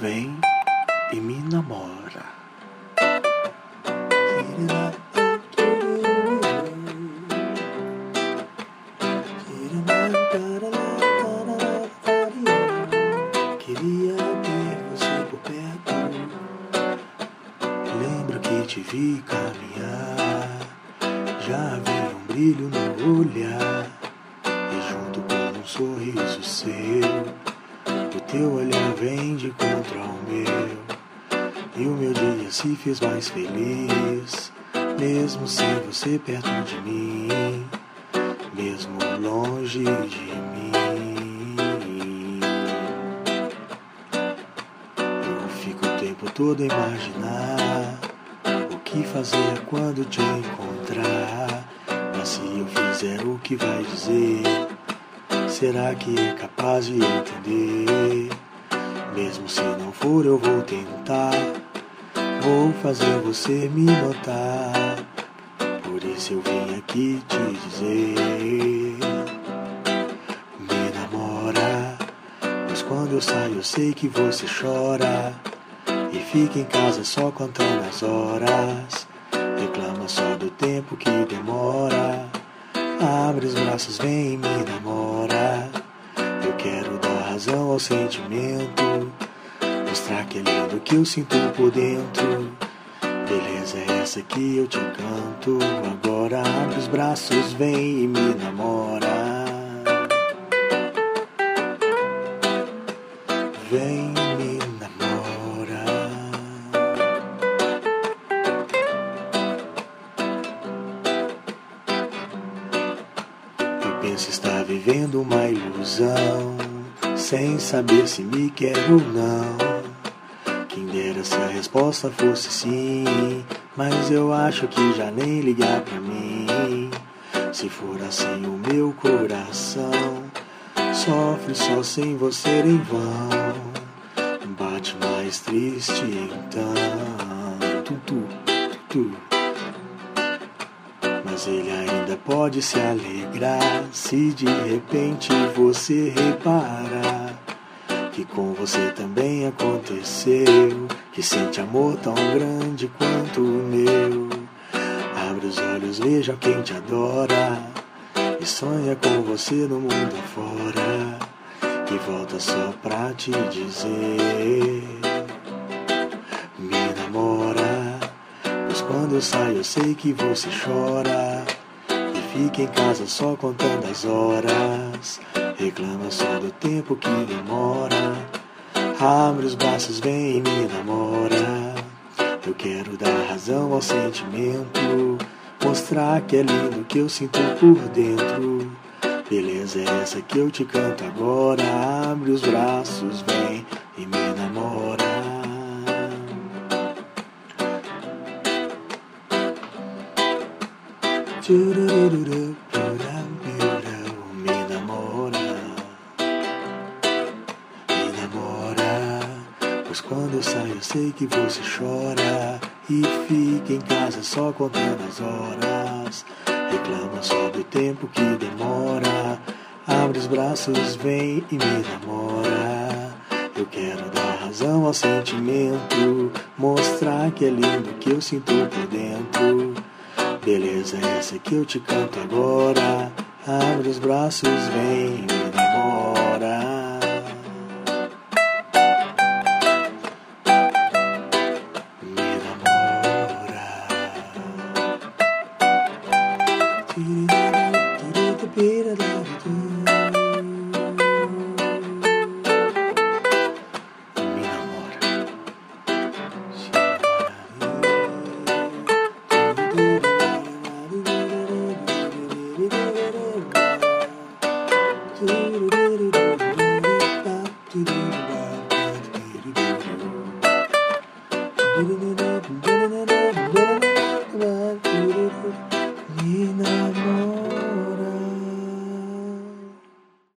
vem e me namora. Queria ter você por perto. Lembro que te vi caminhar. Já vi um brilho no olhar. E junto com um sorriso seu, o teu olhar vem de contra o meu. E o meu dia se fez mais feliz, mesmo sem você perto de mim, mesmo longe de mim. Eu fico o tempo todo a imaginar o que fazer quando te encontrar. Mas se eu fizer o que vai dizer, será que é capaz de entender? Mesmo se não for, eu vou tentar. Vou fazer você me notar. Por isso eu vim aqui te dizer: Me namora. Mas quando eu saio, eu sei que você chora. E fica em casa só contando as horas. Reclama só do tempo que demora. Abre os braços, vem e me namora. Quero dar razão ao sentimento. Mostrar que é lindo que eu sinto por dentro. Beleza é essa que eu te canto. Agora abre os braços, vem e me namora. Vem me namora. Eu penso estar vivendo uma ilusão, sem saber se me quer ou não. Quem dera se a resposta fosse sim, mas eu acho que já nem ligar pra mim. Se for assim, o meu coração sofre só sem você em vão. Bate mais triste então. Tu, tu, tu, tu. Mas ele ainda pode se alegrar se de repente você reparar que com você também aconteceu, que sente amor tão grande quanto o meu. Abre os olhos, veja quem te adora e sonha com você no mundo afora. E volta só pra te dizer: quando eu eu sei que você chora. E fica em casa só contando as horas. Reclama só do tempo que demora. Abre os braços, vem e me namora. Eu quero dar razão ao sentimento. Mostrar que é lindo que eu sinto por dentro. Beleza é essa que eu te canto agora. Abre os braços, vem Me namora, me namora. Pois quando eu saio, eu sei que você chora. E fica em casa só contando as horas. Reclama só do tempo que demora. Abre os braços, vem e me namora. Eu quero dar razão ao sentimento. Mostrar que é lindo que eu sinto por dentro. Beleza, essa que eu te canto agora. Abre os braços, vem Giving